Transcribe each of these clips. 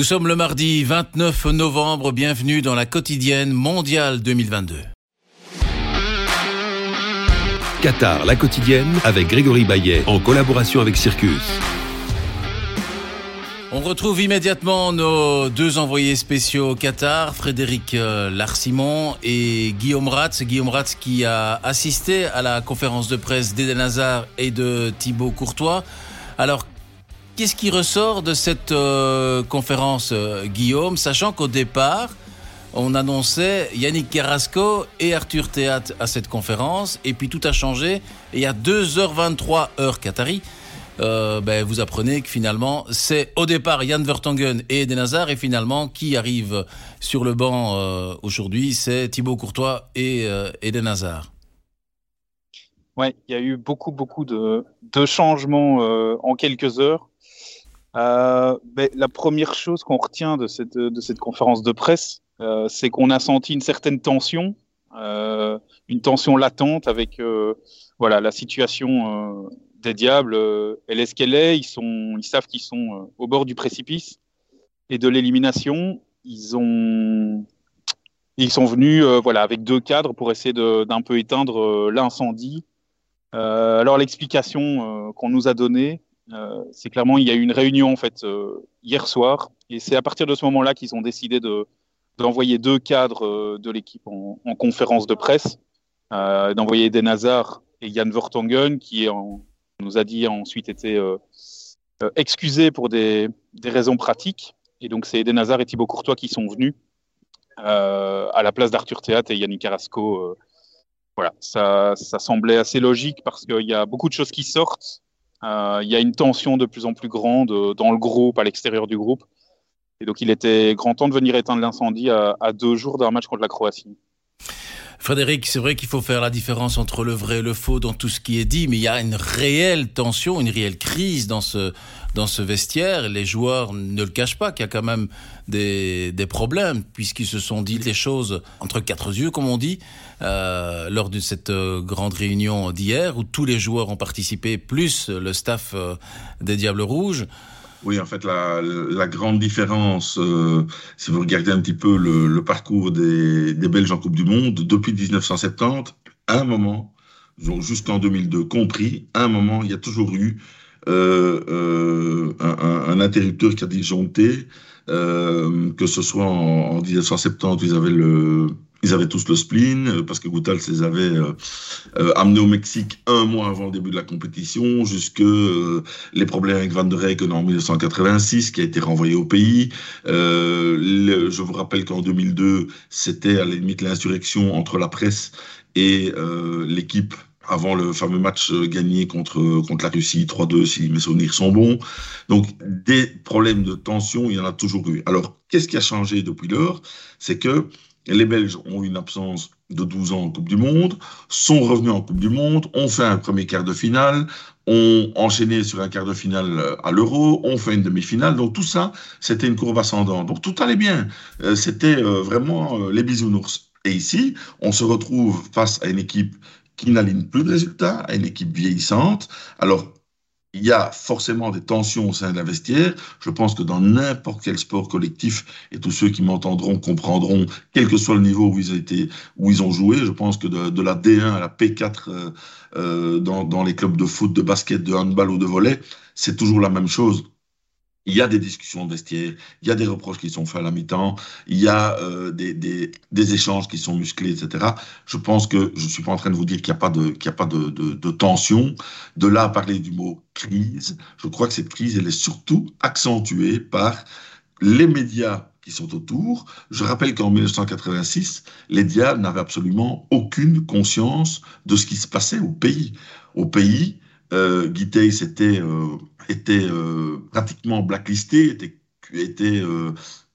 Nous sommes le mardi 29 novembre, bienvenue dans la quotidienne mondiale 2022. Qatar, la quotidienne, avec Grégory Baillet, en collaboration avec Circus. On retrouve immédiatement nos deux envoyés spéciaux au Qatar, Frédéric euh, Larsimon et Guillaume Ratz. Guillaume Ratz qui a assisté à la conférence de presse d'Eden Hazard et de Thibaut Courtois. Alors, Qu'est-ce qui ressort de cette euh, conférence, euh, Guillaume, sachant qu'au départ, on annonçait Yannick Carrasco et Arthur Théat à cette conférence, et puis tout a changé, et à 2h23 heure Qatari, euh, ben, vous apprenez que finalement, c'est au départ Yann Vertonghen et Eden Hazard, et finalement, qui arrive sur le banc aujourd'hui, c'est Thibaut Courtois et Eden Hazard. Ouais, il y a eu beaucoup, beaucoup de changements en quelques heures. Euh, ben, la première chose qu'on retient de cette, de cette conférence de presse, euh, c'est qu'on a senti une certaine tension, euh, une tension latente avec euh, voilà la situation euh, des diables. elle est ce qu'elle est. Ils sont, ils savent qu'ils sont au bord du précipice et de l'élimination. Ils ont, ils sont venus voilà avec deux cadres pour essayer d'un peu éteindre l'incendie. alors l'explication qu'on nous a donnée, euh, c'est clairement, il y a eu une réunion en fait euh, hier soir, et c'est à partir de ce moment-là qu'ils ont décidé de d'envoyer deux cadres euh, de l'équipe en, en, conférence de presse, d'envoyer Eden Hazard et Yann Vertonghen, qui en, nous a dit ensuite été excusé pour des, raisons pratiques. Et donc c'est Eden Hazard et Thibaut Courtois qui sont venus à la place d'Arthur Théat et Yannick Carrasco. voilà, ça, semblait assez logique parce qu'il y a beaucoup de choses qui sortent euh, il y a une tension de plus en plus grande euh, dans le groupe, à l'extérieur du groupe. Et donc, il était grand temps de venir éteindre l'incendie à, à, deux jours d'un match contre la Croatie. Frédéric, c'est vrai qu'il faut faire la différence entre le vrai et le faux dans tout ce qui est dit, mais il y a une réelle tension, une réelle crise dans ce, dans ce vestiaire. Les joueurs ne le cachent pas qu'il y a quand même des, des problèmes, puisqu'ils se sont dit les choses entre quatre yeux, comme on dit, euh, lors de cette euh, grande réunion d'hier, où tous les joueurs ont participé, plus le staff euh, des Diables Rouges. Oui, en fait, la, la grande différence, euh, si vous regardez un petit peu le, le parcours des, des, Belges en Coupe du Monde, depuis 1970, à un moment, jusqu'en 2002 compris, un moment, il y a toujours eu euh, euh, un, un, interrupteur qui a disjoncté, euh, que ce soit en, en 1970, ils avaient le ils avaient tous le spleen euh, parce que Goutal les avait euh, euh, amenés au Mexique un mois avant le début de la compétition, jusque euh, les problèmes avec Van der Reyken en 1986 qui a été renvoyé au pays. Je vous rappelle qu'en 2002, c'était à la limite l'insurrection entre la presse et l'équipe avant le fameux match gagné contre, contre la Russie 3-2, si mes souvenirs sont bons. Donc, des problèmes de tension, il y en a toujours eu. Alors, qu'est-ce qui a changé depuis lors? C'est que les Belges ont eu une absence de 12 ans en Coupe du Monde, sont revenus en Coupe du Monde, ont fait un premier quart de finale, ont enchaîné sur un quart de finale à l'Euro, ont fait une demi-finale. Donc tout ça, c'était une courbe ascendante. Donc tout allait bien. Euh, c'était euh, vraiment euh, les bisounours. Et ici, on se retrouve face à une équipe qui n'aligne plus de résultats, à une équipe vieillissante. Alors, il y a forcément des tensions au sein de la vestiaire. Je pense que dans n'importe quel sport collectif, et tous ceux qui m'entendront comprendront, quel que soit le niveau où ils ont joué, je pense que de, la D1 à la P4 euh, euh, dans, dans les clubs de foot, de basket, de handball ou de volley, c'est toujours la même chose il y a des discussions de vestiaire, il y a des reproches qui sont faits à la mi-temps, il y a euh, des, des, échanges qui sont musclés, etc. Je pense que je ne suis pas en train de vous dire qu'il n'y a pas, de, qu'il y a pas de, de, de, tension. De là à parler du mot crise, je crois que cette crise, elle est surtout accentuée par les médias qui sont autour. Je rappelle qu'en 1986, les diables n'avaient absolument aucune conscience de ce qui se passait au pays. Au pays, euh, Guitey était, euh, était euh, pratiquement blacklisté, était, était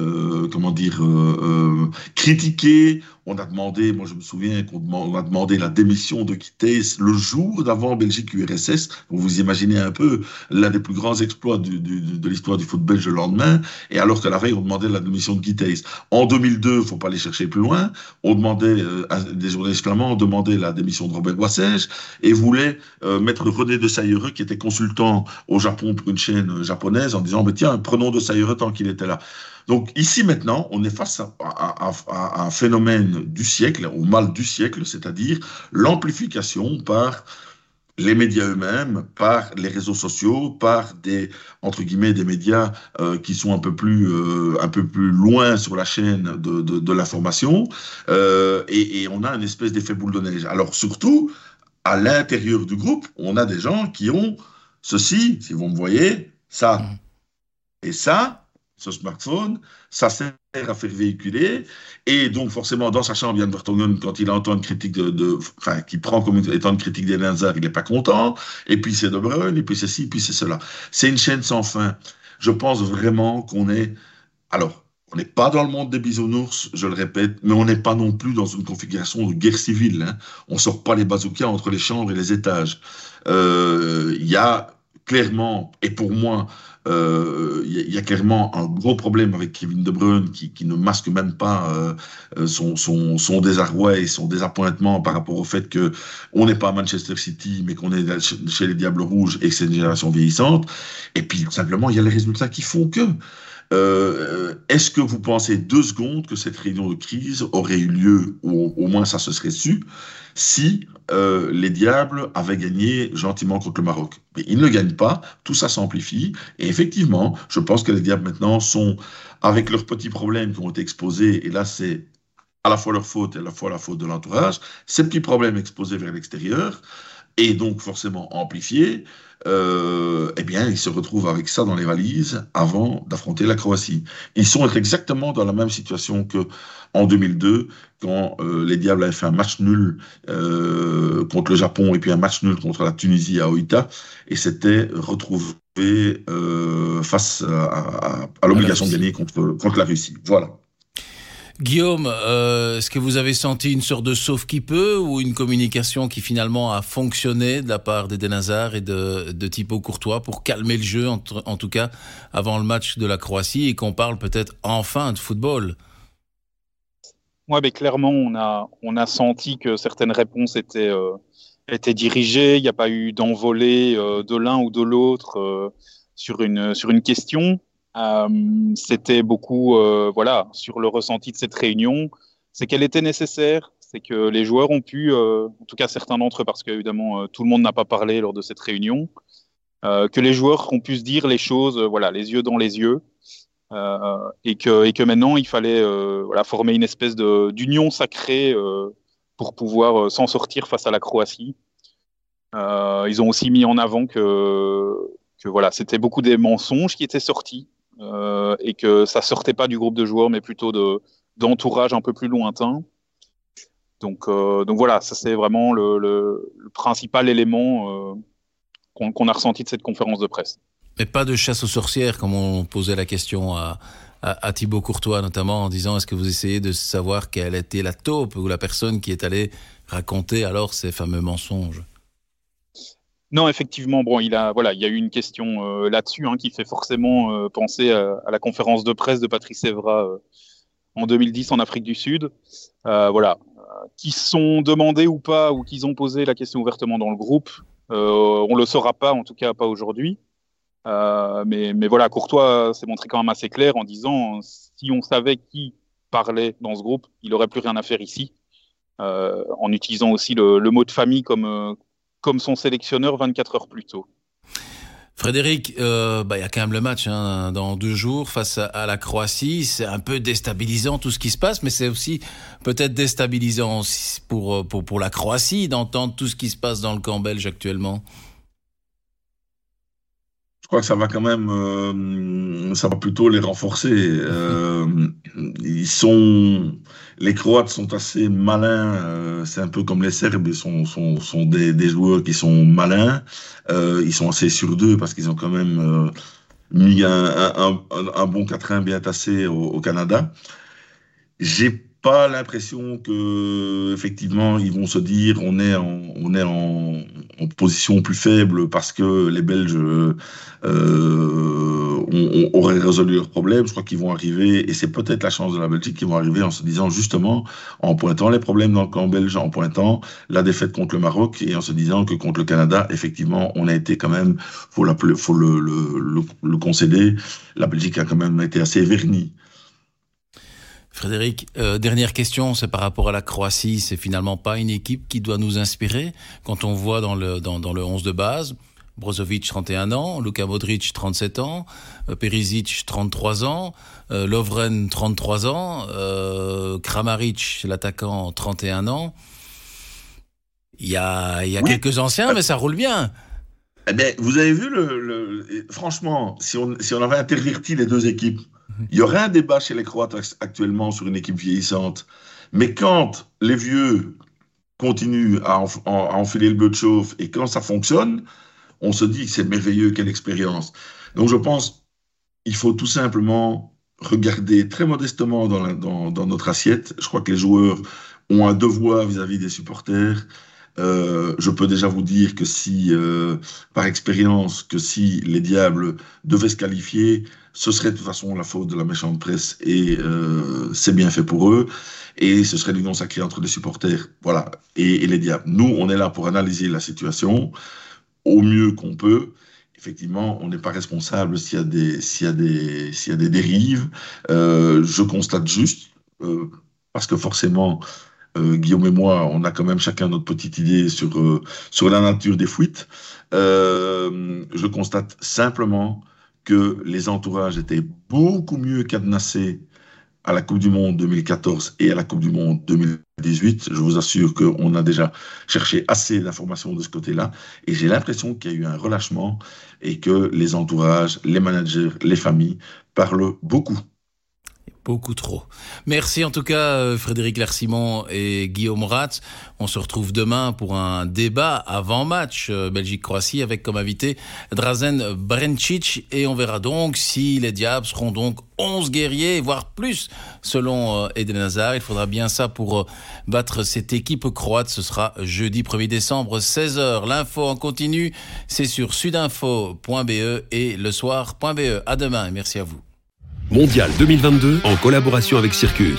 euh, euh, comment dire, euh, euh, critiqué. On a demandé, moi je me souviens qu'on a demandé la démission de Kittès le jour d'avant Belgique-URSS. Vous imaginez un peu l'un des plus grands exploits de l'histoire du foot belge le lendemain. Et alors que la veille, on demandait la démission de Kittès. En 2002, faut pas aller chercher plus loin, on demandait, des journalistes flamands demandaient la démission de Robert Boissège et voulaient mettre René de qui était consultant au Japon pour une chaîne japonaise, en disant, mais tiens, prenons de Saillereux tant qu'il était là. Donc ici maintenant, on est face à, un phénomène du siècle, au mal du siècle, c'est-à-dire l'amplification par les médias eux-mêmes, par les réseaux sociaux, par des entre guillemets des médias euh, qui sont un peu plus euh, un peu plus loin sur la chaîne de, de, l'information, euh, et, on a une espèce d'effet boule de neige. Alors surtout à l'intérieur du groupe, on a des gens qui ont ceci, si vous me voyez, ça mmh. et ça, ce smartphone, ça sert à faire véhiculer, et donc forcément dans sa chambre, Yann Vertonghen, quand il entend une critique de, enfin, qui prend comme étant une critique des Hazard, il n'est pas content, et puis c'est De Bruyne, et puis c'est ci, puis c'est cela. C'est une chaîne sans fin. Je pense vraiment qu'on est, alors, on n'est pas dans le monde des bisounours, je le répète, mais on n'est pas non plus dans une configuration de guerre civile. Hein. On sort pas les bazookas entre les chambres et les étages. Euh, il y a clairement, et pour moi, il euh, y, a clairement un gros problème avec Kevin De Bruyne qui, ne masque même pas euh, son, son, désarroi et son désappointement par rapport au fait que on n'est pas à Manchester City, mais qu'on est chez les Diables Rouges et que c'est une génération vieillissante. Et puis simplement, il y a les résultats qui font que. Euh, est-ce que vous pensez deux secondes que cette réunion de crise aurait eu lieu, ou au moins ça se serait su, si euh, les Diables avaient gagné gentiment contre le Maroc? Mais ils ne gagnent pas, tout ça s'amplifie. Et effectivement, je pense que les Diables maintenant sont, avec leurs petits problèmes qui ont été exposés, et là c'est à la fois leur faute et à la fois la faute de l'entourage, ces petits problèmes exposés vers l'extérieur, et donc forcément amplifiés, euh, eh bien, ils se retrouvent avec ça dans les valises avant d'affronter la Croatie. Ils sont exactement dans la même situation que en 2002, quand euh, les Diables avaient fait un match nul euh, contre le Japon et puis un match nul contre la Tunisie à Oita, et s'étaient retrouvés face à, l'obligation de gagner contre, contre la Russie. Voilà. Guillaume, euh, est-ce que vous avez senti une sorte de sauf qui peut ou une communication qui finalement a fonctionné de la part d'Eden Hazard et de, de Thibaut Courtois pour calmer le jeu, en, tout cas avant le match de la Croatie, et qu'on parle peut-être enfin de football? Oui, mais clairement, on a, on a senti que certaines réponses étaient, euh, dirigées, il n'y a pas eu d'envolée euh, de l'un ou de l'autre sur une question. Euh, c'était beaucoup, euh, voilà, sur le ressenti de cette réunion, c'est qu'elle était nécessaire, c'est que les joueurs ont pu, euh, en tout cas certains d'entre eux, parce qu'évidemment tout le monde n'a pas parlé lors de cette réunion, que les joueurs ont pu se dire les choses, voilà, les yeux dans les yeux, et que et que maintenant il fallait, voilà, former une espèce d'union sacrée pour pouvoir s'en sortir face à la Croatie. ils ont aussi mis en avant que que voilà, c'était beaucoup des mensonges qui étaient sortis euh, et que ça sortait pas du groupe de joueurs, mais plutôt de d'entourage un peu plus lointain. Donc, euh, donc voilà, ça c'est vraiment le, principal élément euh, qu'on a ressenti de cette conférence de presse. Mais pas de chasse aux sorcières, comme on posait la question à, à, à Thibaut Courtois notamment, en disant est-ce que vous essayez de savoir quelle était la taupe ou la personne qui est allée raconter alors ces fameux mensonges? Non, effectivement, bon, il a, voilà, il y a eu une question euh, là-dessus hein, qui fait forcément euh, penser à, la conférence de presse de Patrice Evra euh, en 2010 en Afrique du Sud. voilà, qui sont demandés ou pas, ou qu'ils ont posé la question ouvertement dans le groupe, on le saura pas, en tout cas pas aujourd'hui. mais, mais voilà, Courtois s'est montré quand même assez clair en disant si on savait qui parlait dans ce groupe, il aurait plus rien à faire ici. en utilisant aussi le mot de famille comme comme son sélectionneur 24 heures plus tôt. Frédéric, euh, bah, il y a quand même le match hein, dans deux jours face à, la Croatie. C'est un peu déstabilisant tout ce qui se passe, mais c'est aussi peut-être déstabilisant pour, euh, pour, pour la Croatie d'entendre tout ce qui se passe dans le camp belge actuellement. Je crois que ça va quand même, euh, ça va plutôt les renforcer. Ils sont les Croates sont assez malins. Euh, c'est un peu comme les Serbes, ils sont, sont, sont des, joueurs qui sont malins. Euh, ils sont assez sur d'eux parce qu'ils ont quand même euh, mis un, bon quatrain bien tassé au, au Canada. J'ai pas l'impression que effectivement ils vont se dire on est on est en, position plus faible parce que les Belges euh, auraient résolu leurs problèmes. Je crois qu'ils vont arriver et c'est peut-être la chance de la Belgique qui vont arriver en se disant justement en pointant les problèmes dans le camp belge, en pointant la défaite contre le Maroc et en se disant que contre le Canada effectivement on a été quand même faut faut le, le concéder la Belgique a quand même été assez vernie Frédéric, euh, dernière question, c'est par rapport à la Croatie. C'est finalement pas une équipe qui doit nous inspirer quand on voit dans le, dans, dans le 11 de base Brozovic 31 ans, Luka Modric 37 ans, euh, Perisic 33 ans, euh, Lovren 33 ans, euh, Kramaric l'attaquant 31 ans. Il y a, il y a quelques anciens, mais ça roule bien. Eh bien, vous avez vu le, franchement, si on, si on avait interverti les deux équipes, il y aurait un débat chez les Croates actuellement sur une équipe vieillissante. Mais quand les vieux continuent à, enfiler le bleu de chauffe et quand ça fonctionne, on se dit que c'est merveilleux, quelle expérience. Donc je pense qu'il faut tout simplement regarder très modestement dans, dans, notre assiette. Je crois que les joueurs ont un devoir vis-à-vis des supporters. Euh, je peux déjà vous dire que si, euh, par expérience, que si les Diables devaient se qualifier, ce serait de toute façon la faute de la méchante presse et euh, c'est bien fait pour eux. Et ce serait l'union sacrée entre les supporters voilà, et, les diables. Nous, on est là pour analyser la situation au mieux qu'on peut. Effectivement, on n'est pas responsable s'il y a des, dérives. Je constate juste, parce que forcément, Guillaume et moi, on a quand même chacun notre petite idée sur, sur la nature des fuites. je constate simplement que les entourages étaient beaucoup mieux cadenassés à la Coupe du Monde 2014 et à la Coupe du Monde 2018. Je vous assure qu'on a déjà cherché assez d'informations de ce côté-là. Et j'ai l'impression qu'il y a eu un relâchement et que les entourages, les managers, les familles parlent beaucoup Beaucoup trop. Merci en tout cas euh, Frédéric Larsimon et Guillaume Ratz. On se retrouve demain pour un débat avant match euh, Belgique-Croatie avec comme invité Drazen Brencic et on verra donc si les Diables seront donc 11 guerriers, voire plus selon euh, Eden Hazard. Il faudra bien ça pour battre cette équipe croate. Ce sera jeudi 1er décembre 16h. L'info en continu, c'est sur sudinfo.be et le soir.be. À demain et merci à vous. Mondial 2022 en collaboration avec Circus.